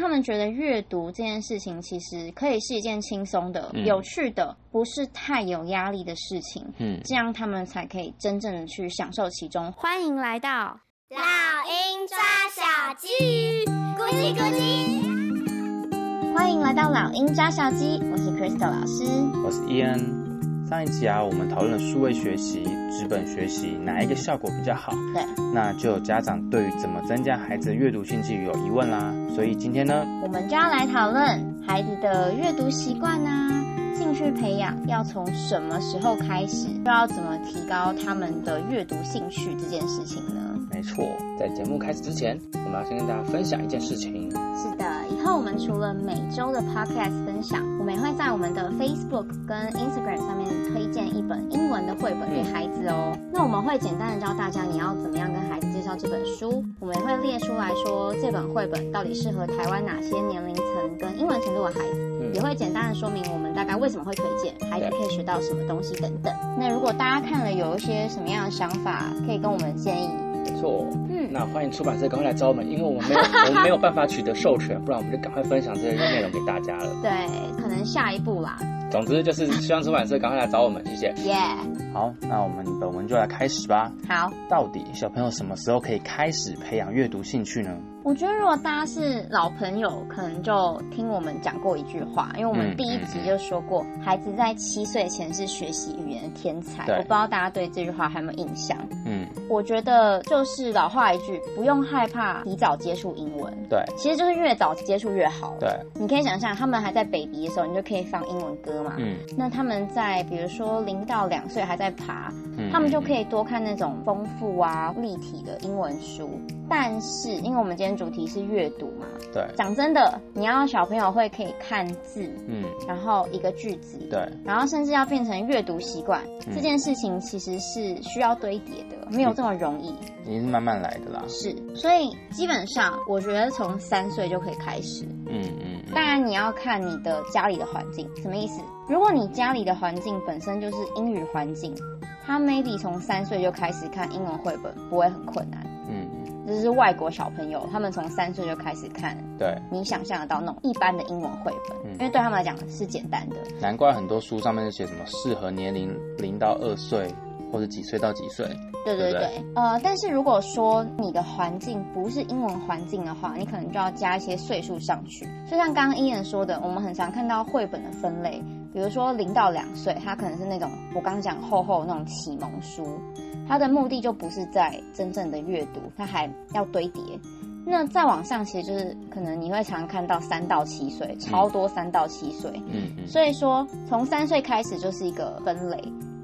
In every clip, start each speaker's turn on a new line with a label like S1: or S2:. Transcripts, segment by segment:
S1: 让他们觉得阅读这件事情其实可以是一件轻松的、嗯、有趣的，不是太有压力的事情。嗯，这样他们才可以真正的去享受其中。欢迎来到
S2: 老鹰抓小鸡，咕叽咕叽。
S1: 欢迎来到老鹰抓小鸡，我是 Crystal 老师，
S3: 我是 Ian。上一集啊，我们讨论了数位学习、纸本学习哪一个效果比较好？
S1: 对，
S3: 那就有家长对于怎么增加孩子的阅读兴趣有疑问啦。所以今天呢，
S1: 我们就要来讨论孩子的阅读习惯啊，兴趣培养要从什么时候开始，又要怎么提高他们的阅读兴趣这件事情呢？
S3: 没错，在节目开始之前，我们要先跟大家分享一件事情。
S1: 是的，以后我们除了每周的 podcast 分享，我们也会在我们的 Facebook 跟 Instagram 上面推荐一本英文的绘本给孩子哦。嗯、那我们会简单的教大家你要怎么样跟孩子介绍这本书，我们也会列出来说这本绘本到底适合台湾哪些年龄层跟英文程度的孩子，嗯、也会简单的说明我们大概为什么会推荐，孩子可以学到什么东西等等。那如果大家看了有一些什么样的想法，可以跟我们建议。
S3: 没错，嗯，那欢迎出版社赶快来找我们，因为我们没有 我们没有办法取得授权，不然我们就赶快分享这些内容给大家了。
S1: 对，可能下一步啦。
S3: 总之就是希望出版社赶快来找我们，谢谢。
S1: 耶。
S3: 好，那我们本文就来开始吧。
S1: 好，
S3: 到底小朋友什么时候可以开始培养阅读兴趣呢？
S1: 我觉得如果大家是老朋友，可能就听我们讲过一句话，因为我们第一集就说过，嗯嗯、孩子在七岁前是学习语言的天才。我不知道大家对这句话还有没有印象？嗯，我觉得就是老话一句，不用害怕提早接触英文。
S3: 对，
S1: 其实就是越早接触越好。
S3: 对，
S1: 你可以想象，他们还在 baby 的时候，你就可以放英文歌嘛。嗯，那他们在比如说零到两岁还在爬，嗯、他们就可以多看那种丰富啊立体的英文书。但是，因为我们今天主题是阅读嘛，
S3: 对，
S1: 讲真的，你要小朋友会可以看字，嗯，然后一个句子，
S3: 对，
S1: 然后甚至要变成阅读习惯，嗯、这件事情其实是需要堆叠的，没有这么容易，
S3: 你是慢慢来的啦。
S1: 是，所以基本上我觉得从三岁就可以开始，嗯嗯，当然你要看你的家里的环境，什么意思？如果你家里的环境本身就是英语环境，他 maybe 从三岁就开始看英文绘本，不会很困难。就是外国小朋友，他们从三岁就开始看，
S3: 对，你
S1: 想象得到那种一般的英文绘本，嗯、因为对他们来讲是简单的。
S3: 难怪很多书上面就写什么适合年龄零到二岁，或者几岁到
S1: 几岁。对对对，呃，但是如果说你的环境不是英文环境的话，你可能就要加一些岁数上去。就像刚刚伊人说的，我们很常看到绘本的分类，比如说零到两岁，它可能是那种我刚刚讲厚厚那种启蒙书。它的目的就不是在真正的阅读，它还要堆叠。那再往上，其实就是可能你会常看到三到七岁，超多三到七岁。嗯嗯。所以说，从三岁开始就是一个分类。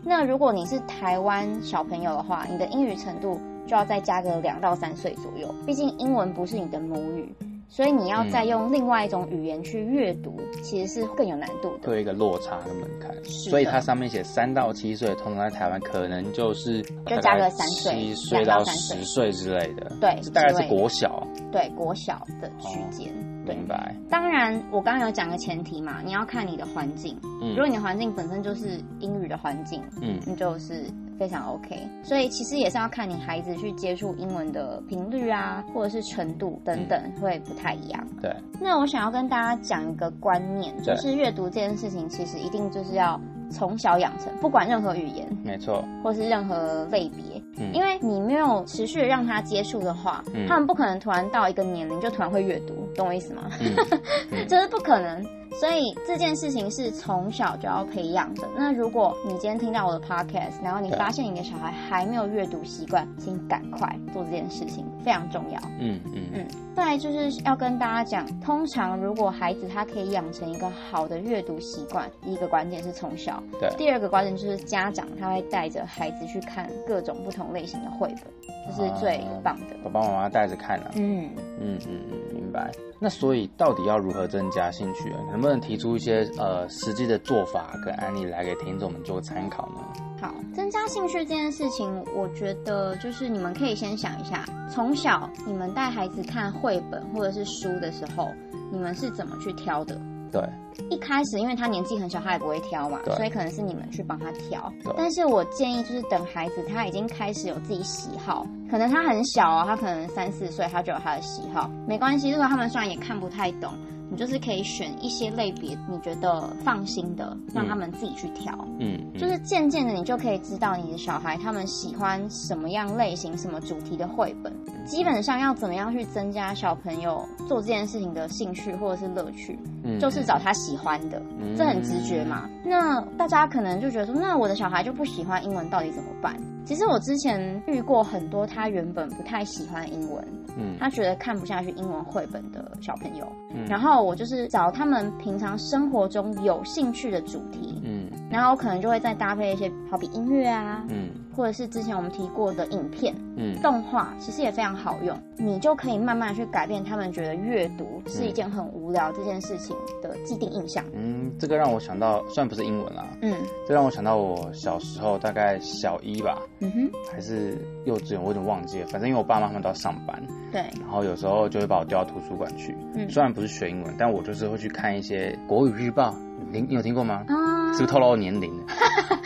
S1: 那如果你是台湾小朋友的话，你的英语程度就要再加个两到三岁左右，毕竟英文不是你的母语。所以你要再用另外一种语言去阅读，嗯、其实是更有难度的，
S3: 会有一个落差的门
S1: 槛。
S3: 所以它上面写三到七岁，通常在台湾可能就是
S1: 就加个三岁，
S3: 七岁到十岁之类的。
S1: 对，
S3: 大概是国小。
S1: 对，国小的区间。哦
S3: 明白。
S1: 当然，我刚刚有讲个前提嘛，你要看你的环境。嗯，如果你的环境本身就是英语的环境，嗯，那就是非常 OK。所以其实也是要看你孩子去接触英文的频率啊，或者是程度等等，会不太一样。
S3: 对。
S1: 那我想要跟大家讲一个观念，就是阅读这件事情，其实一定就是要从小养成，不管任何语言，
S3: 没错，
S1: 或是任何类别。嗯，因为你没有持续的让他接触的话，嗯，他们不可能突然到一个年龄就突然会阅读，懂我意思吗？嗯，这是不可能。所以这件事情是从小就要培养的。那如果你今天听到我的 podcast，然后你发现你的小孩还没有阅读习惯，请赶快做这件事情，非常重要。嗯嗯嗯。再来就是要跟大家讲，通常如果孩子他可以养成一个好的阅读习惯，第一个关键是从小。
S3: 对。
S1: 第二个关键就是家长他会带着孩子去看各种不同类型的绘本，这是最棒的。
S3: 爸爸妈妈带着看啊。嗯嗯嗯嗯，明白。那所以到底要如何增加兴趣啊？能不能提出一些呃实际的做法跟案例来给听众们做个参考呢？
S1: 好，增加兴趣这件事情，我觉得就是你们可以先想一下，从小你们带孩子看绘本或者是书的时候，你们是怎么去挑的？
S3: 对，
S1: 一开始因为他年纪很小，他也不会挑嘛，所以可能是你们去帮他挑。但是我建议就是等孩子他已经开始有自己喜好，可能他很小啊，他可能三四岁他就有他的喜好，没关系。如果他们虽然也看不太懂。你就是可以选一些类别你觉得放心的，让他们自己去挑。
S3: 嗯，嗯
S1: 就是渐渐的，你就可以知道你的小孩他们喜欢什么样类型、什么主题的绘本。基本上要怎么样去增加小朋友做这件事情的兴趣或者是乐趣，
S3: 嗯，
S1: 就是找他喜欢的，
S3: 嗯，
S1: 这很直觉嘛。那大家可能就觉得说，那我的小孩就不喜欢英文，到底怎么办？其实我之前遇过很多他原本不太喜欢英文，
S3: 嗯，
S1: 他觉得看不下去英文绘本的小朋友，
S3: 嗯，
S1: 然后我就是找他们平常生活中有兴趣的主题，
S3: 嗯，
S1: 然后我可能就会再搭配一些好比音乐啊，
S3: 嗯，
S1: 或者是之前我们提过的影片，
S3: 嗯，
S1: 动画，其实也非常好用，你就可以慢慢去改变他们觉得阅读是一件很无聊这件事情的既定印象。
S3: 嗯，这个让我想到，虽然不是英文啦，
S1: 嗯，
S3: 这让我想到我小时候大概小一吧，
S1: 嗯哼，
S3: 还是幼稚园，我有点忘记了。反正因为我爸妈他们都要上班，
S1: 对，
S3: 然后有时候就会把我调到图书馆去。
S1: 嗯
S3: 虽然不是学英文，但我就是会去看一些国语日报。你你有听过吗？
S1: 啊，
S3: 是不是透露我年龄？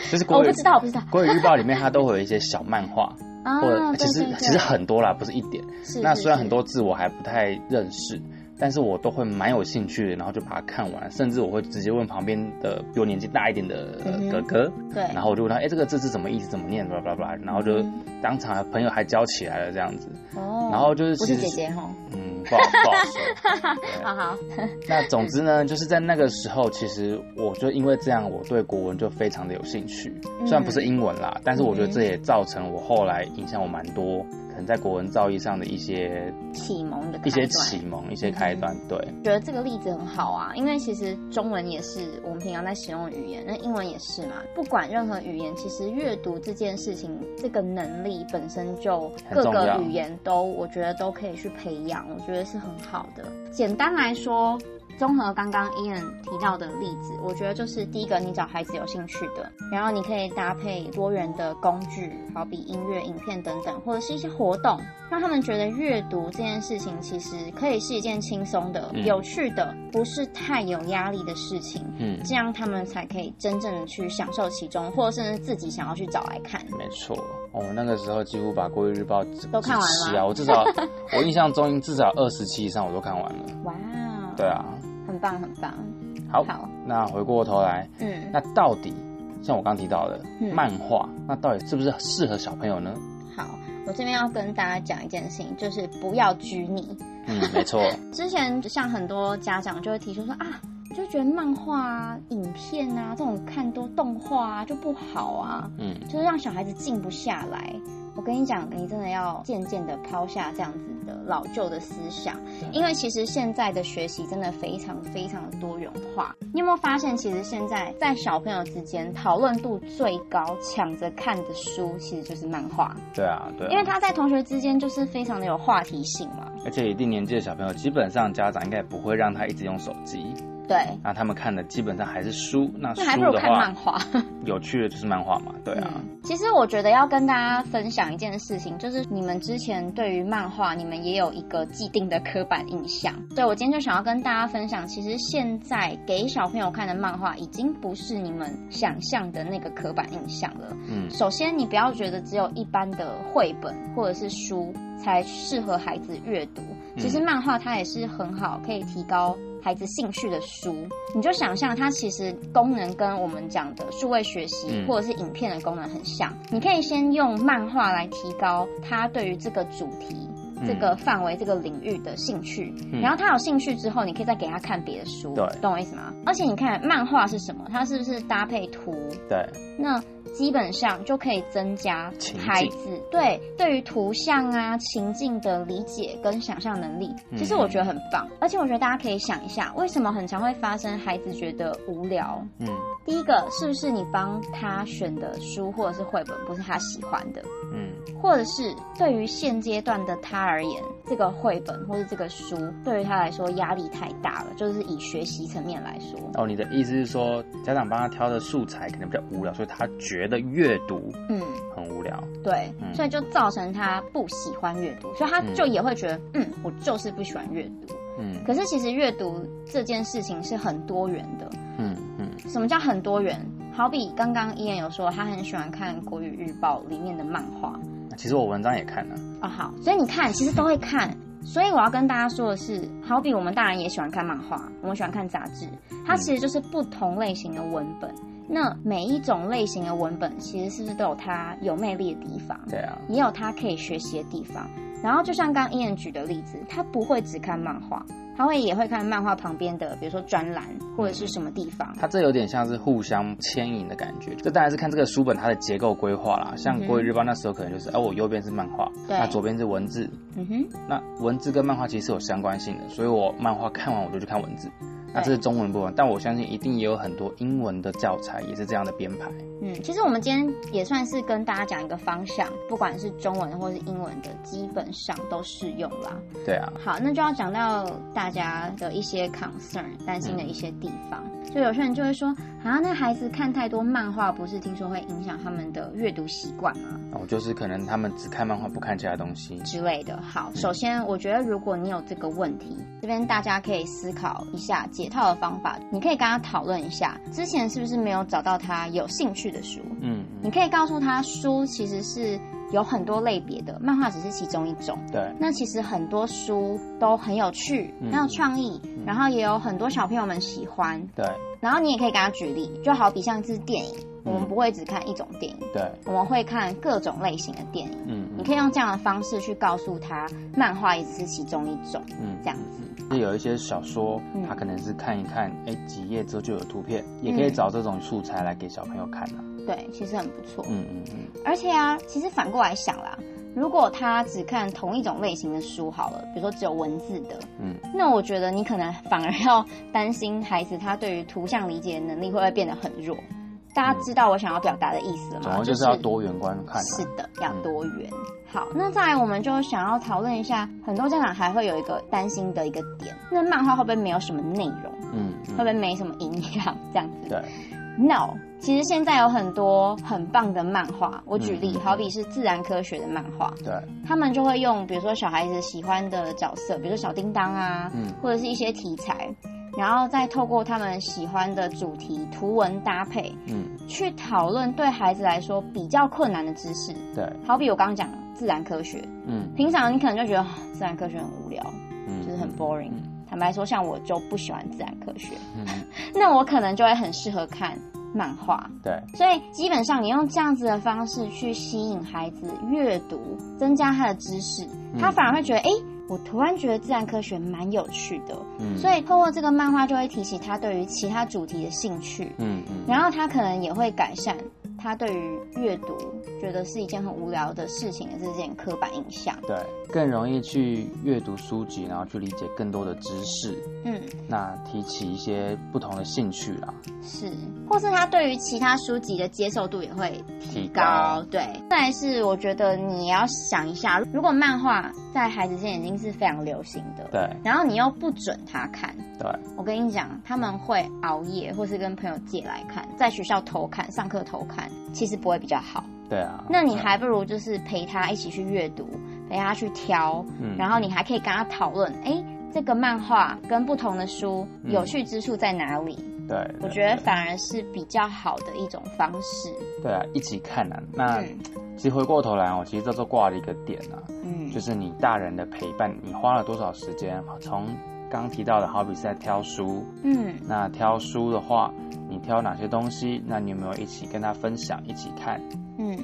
S3: 就是国语，
S1: 我不知道，我不知道。
S3: 国语日报里面它都会有一些小漫画，
S1: 啊，
S3: 或者其
S1: 实
S3: 其实很多啦，不是一点。
S1: 是
S3: 那虽然很多字我还不太认识。但是我都会蛮有兴趣的，然后就把它看完，甚至我会直接问旁边的比我年纪大一点的哥哥，
S1: 嗯、对，
S3: 然后我就问他，哎，这个字是怎么意思，怎么念，巴拉巴拉，然后就当场朋友还教起来了这样子，
S1: 哦，
S3: 然后就是
S1: 不是姐姐哈，
S3: 嗯，不好不好说，
S1: 好好，
S3: 那总之呢，就是在那个时候，其实我就因为这样，我对国文就非常的有兴趣，虽然不是英文啦，嗯、但是我觉得这也造成我后来影响我蛮多。可能在国文造诣上的一些
S1: 启蒙的
S3: 一些启蒙一些开端，对，
S1: 觉得这个例子很好啊，因为其实中文也是我们平常在使用的语言，那英文也是嘛。不管任何语言，其实阅读这件事情，这个能力本身就各个语言都，我觉得都可以去培养，我觉得是很好的。简单来说。综合刚刚 Ian 提到的例子，我觉得就是第一个，你找孩子有兴趣的，然后你可以搭配多元的工具，好比音乐、影片等等，或者是一些活动，让他们觉得阅读这件事情其实可以是一件轻松的、嗯、有趣的，不是太有压力的事情。嗯，这样他们才可以真正的去享受其中，或者甚至自己想要去找来看。
S3: 没错，哦，那个时候几乎把《国语日报》
S1: 都看完了
S3: 啊，我至少我印象中至少二十期以上我都看完了。
S1: 哇，
S3: 对啊。
S1: 很棒，很棒。
S3: 好，好，那回过头来，嗯，那到底像我刚提到的、嗯、漫画，那到底是不是适合小朋友呢？
S1: 好，我这边要跟大家讲一件事情，就是不要拘泥。
S3: 嗯，没错。
S1: 之前像很多家长就会提出说啊，就觉得漫画啊、影片啊这种看多动画啊就不好啊，嗯，就是让小孩子静不下来。我跟你讲，你真的要渐渐的抛下这样子的老旧的思想，因为其实现在的学习真的非常非常的多元化。你有没有发现，其实现在在小朋友之间讨论度最高、抢着看的书，其实就是漫画。
S3: 对啊，对啊，
S1: 因为他在同学之间就是非常的有话题性嘛。
S3: 而且一定年纪的小朋友，基本上家长应该也不会让他一直用手机。
S1: 对，
S3: 那他们看的基本上还是书。那书
S1: 还不如看漫画，
S3: 有趣的就是漫画嘛。对啊、
S1: 嗯。其实我觉得要跟大家分享一件事情，就是你们之前对于漫画，你们也有一个既定的刻板印象。对，我今天就想要跟大家分享，其实现在给小朋友看的漫画，已经不是你们想象的那个刻板印象了。嗯。首先，你不要觉得只有一般的绘本或者是书才适合孩子阅读，其实漫画它也是很好，可以提高孩子兴趣的书，你就想象它其实功能跟我们讲的数位学习或者是影片的功能很像。你可以先用漫画来提高他对于这个主题、这个范围、这个领域的兴趣，然后他有兴趣之后，你可以再给他看别的书，对，懂我意思吗？而且你看漫画是什么？它是不是搭配图？
S3: 对，
S1: 那。基本上就可以增加孩子对对于图像啊情境的理解跟想象能力，其实我觉得很棒。而且我觉得大家可以想一下，为什么很常会发生孩子觉得无聊？嗯，第一个是不是你帮他选的书或者是绘本不是他喜欢的？嗯，或者是对于现阶段的他而言，这个绘本或者这个书对于他来说压力太大了，就是以学习层面来说。
S3: 哦，你的意思是说家长帮他挑的素材可能比较无聊，所以他觉得阅读嗯很无聊，
S1: 对，所以就造成他不喜欢阅读，所以他就也会觉得嗯，嗯，我就是不喜欢阅读。
S3: 嗯，
S1: 可是其实阅读这件事情是很多元的。
S3: 嗯嗯。
S1: 什么叫很多元？好比刚刚伊恩有说，他很喜欢看《国语日报》里面的漫画。
S3: 其实我文章也看了。
S1: 哦，好，所以你看，其实都会看。所以我要跟大家说的是，好比我们大人也喜欢看漫画，我们喜欢看杂志，它其实就是不同类型的文本。那每一种类型的文本，其实是不是都有它有魅力的地方？
S3: 对啊，
S1: 也有它可以学习的地方。然后就像刚刚伊恩举的例子，他不会只看漫画。他会也会看漫画旁边的，比如说专栏或者是什么地方。他
S3: 这有点像是互相牵引的感觉。这当然是看这个书本它的结构规划啦。像《国语日报》那时候可能就是，哦，我右边是漫画，那左边是文字。嗯哼。那文字跟漫画其实是有相关性的，所以我漫画看完我就去看文字。那这是中文部分，但我相信一定也有很多英文的教材也是这样的编排。
S1: 嗯，其实我们今天也算是跟大家讲一个方向，不管是中文或是英文的，基本上都适用啦。
S3: 对啊。
S1: 好，那就要讲到大家的一些 concern，担心的一些地方。嗯、就有些人就会说，啊，那孩子看太多漫画，不是听说会影响他们的阅读习惯吗？
S3: 哦，就是可能他们只看漫画，不看其他东西
S1: 之类的。好，首先我觉得如果你有这个问题，这边大家可以思考一下。解套的方法，你可以跟他讨论一下，之前是不是没有找到他有兴趣的书？嗯，你可以告诉他，书其实是有很多类别的，漫画只是其中一种。
S3: 对，
S1: 那其实很多书都很有趣，很有创意，然后也有很多小朋友们喜欢。
S3: 对，
S1: 然后你也可以给他举例，就好比像是电影，我们不会只看一种电影，
S3: 对，
S1: 我们会看各种类型的电影。嗯，你可以用这样的方式去告诉他，漫画也只是其中一种。嗯，这样子。
S3: 是有一些小说，他可能是看一看，哎、嗯，几页之后就有图片，也可以找这种素材来给小朋友看啊。
S1: 对，其实很不错。
S3: 嗯嗯嗯。
S1: 而且啊，其实反过来想啦，如果他只看同一种类型的书好了，比如说只有文字的，嗯，那我觉得你可能反而要担心孩子他对于图像理解的能力会不会变得很弱。大家知道我想要表达的意思吗？
S3: 嗯、就是要多元观看、啊。
S1: 是的，要多元。嗯、好，那再来我们就想要讨论一下，很多家长还会有一个担心的一个点，那漫画会不会没有什么内容？嗯，会不会没什么营养？这样子？
S3: 对。
S1: No，其实现在有很多很棒的漫画。我举例，嗯、好比是自然科学的漫画，
S3: 对，
S1: 他们就会用比如说小孩子喜欢的角色，比如说小叮当啊，嗯，或者是一些题材。然后再透过他们喜欢的主题图文搭配，嗯，去讨论对孩子来说比较困难的知识。
S3: 对，
S1: 好比我刚刚讲自然科学，嗯，平常你可能就觉得自然科学很无聊，嗯，就是很 boring。坦白说，像我就不喜欢自然科学，嗯，那我可能就会很适合看漫画。
S3: 对，
S1: 所以基本上你用这样子的方式去吸引孩子阅读，增加他的知识，他反而会觉得，哎。我突然觉得自然科学蛮有趣的，嗯，所以透过这个漫画就会提起他对于其他主题的兴趣，嗯嗯，然后他可能也会改善。他对于阅读觉得是一件很无聊的事情的这件刻板印象，
S3: 对，更容易去阅读书籍，然后去理解更多的知识，嗯，那提起一些不同的兴趣啦，
S1: 是，或是他对于其他书籍的接受度也会提高，提高对。再来是我觉得你要想一下，如果漫画在孩子间已经是非常流行的，
S3: 对，
S1: 然后你又不准他看，
S3: 对，
S1: 我跟你讲，他们会熬夜，或是跟朋友借来看，在学校偷看，上课偷看。其实不会比较好，
S3: 对啊。
S1: 那你还不如就是陪他一起去阅读，陪他去挑，嗯，然后你还可以跟他讨论，哎，这个漫画跟不同的书有趣之处在哪里？
S3: 嗯，对，
S1: 我觉得反而是比较好的一种方式。
S3: 对啊，一起看啊。那其实回过头来哦，其实这都挂了一个点啊，嗯，就是你大人的陪伴，你花了多少时间？从刚刚提到的，好比是在挑书，嗯，那挑书的话。你挑哪些东西？那你有没有一起跟他分享，一起看？嗯。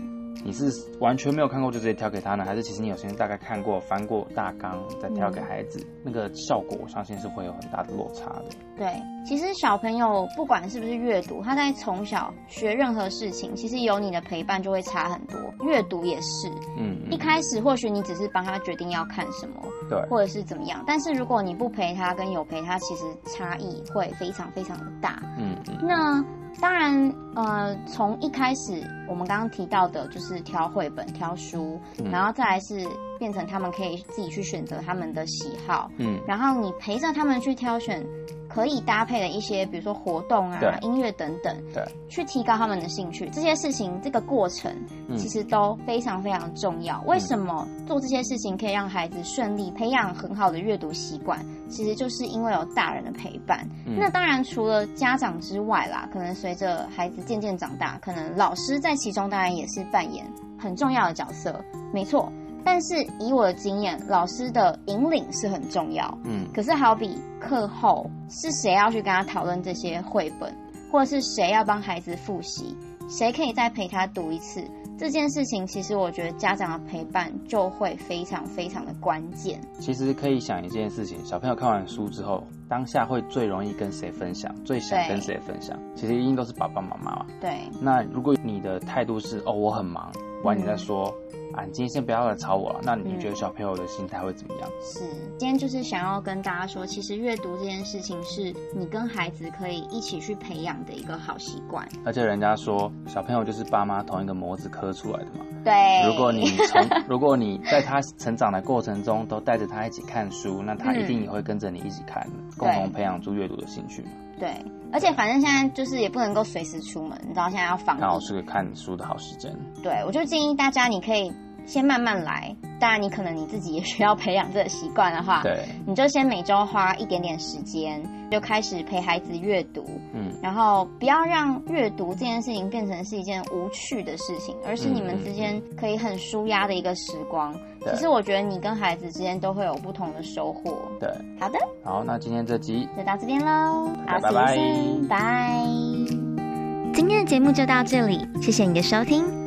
S3: 你是完全没有看过就直接挑给他呢，还是其实你有先大概看过、翻过大纲再挑给孩子？嗯、那个效果我相信是会有很大的落差的。
S1: 对，其实小朋友不管是不是阅读，他在从小学任何事情，其实有你的陪伴就会差很多。阅读也是，嗯，嗯，一开始或许你只是帮他决定要看什么，
S3: 对，
S1: 或者是怎么样，但是如果你不陪他跟有陪他，其实差异会非常非常的大。嗯，嗯，那。当然，呃，从一开始我们刚刚提到的，就是挑绘本、挑书，嗯、然后再来是变成他们可以自己去选择他们的喜好，嗯，然后你陪着他们去挑选可以搭配的一些，比如说活动啊、音乐等等，
S3: 对，
S1: 去提高他们的兴趣。这些事情，这个过程其实都非常非常重要。为什么做这些事情可以让孩子顺利培养很好的阅读习惯？其实就是因为有大人的陪伴。那当然，除了家长之外啦，可能随着孩子渐渐长大，可能老师在其中当然也是扮演很重要的角色。没错。但是以我的经验，老师的引领是很重要。嗯，可是好比课后是谁要去跟他讨论这些绘本，或者是谁要帮孩子复习，谁可以再陪他读一次这件事情，其实我觉得家长的陪伴就会非常非常的关键。
S3: 其实可以想一件事情，小朋友看完书之后，当下会最容易跟谁分享，最想跟谁分享，其实一定都是爸爸妈妈嘛。
S1: 对。那
S3: 如果你的态度是哦，我很忙，晚你再说。嗯啊，你今天先不要来吵我了。那你觉得小朋友的心态会怎么样？
S1: 嗯，是，今天就是想要跟大家说，其实阅读这件事情是你跟孩子可以一起去培养的一个好习惯。
S3: 而且人家说，小朋友就是爸妈同一个模子刻出来的嘛。
S1: 对。
S3: 如果你从，如果你在他成长的过程中都带着他一起看书，那他一定也会跟着你一起看，嗯，共同培养出阅读的兴趣嘛。
S1: 对。而且反正现在就是也不能够随时出门，你知道现在要防疫，
S3: 刚好是个看书的好时间。
S1: 对，我就建议大家，你可以。先慢慢来，当然你可能你自己也需要培养这个习惯的话，
S3: 对，
S1: 你就先每周花一点点时间，就开始陪孩子阅读，嗯，然后不要让阅读这件事情变成是一件无趣的事情，而是你们之间可以很舒压的一个时光。其实我觉得你跟孩子之间都会有不同的收获。
S3: 对，
S1: 好的，
S3: 好，那今天这集
S1: 就到这边喽，好
S3: 拜拜，
S1: 拜。今天的节目就到这里，谢谢你的收听。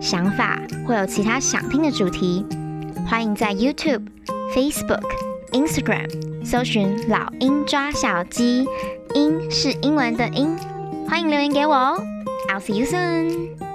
S1: 想法或有其他想听的主题，欢迎在 YouTube、Facebook、Instagram 搜寻“老鹰抓小鸡”，英是英文的英，欢迎留言给我哦。I'll see you soon.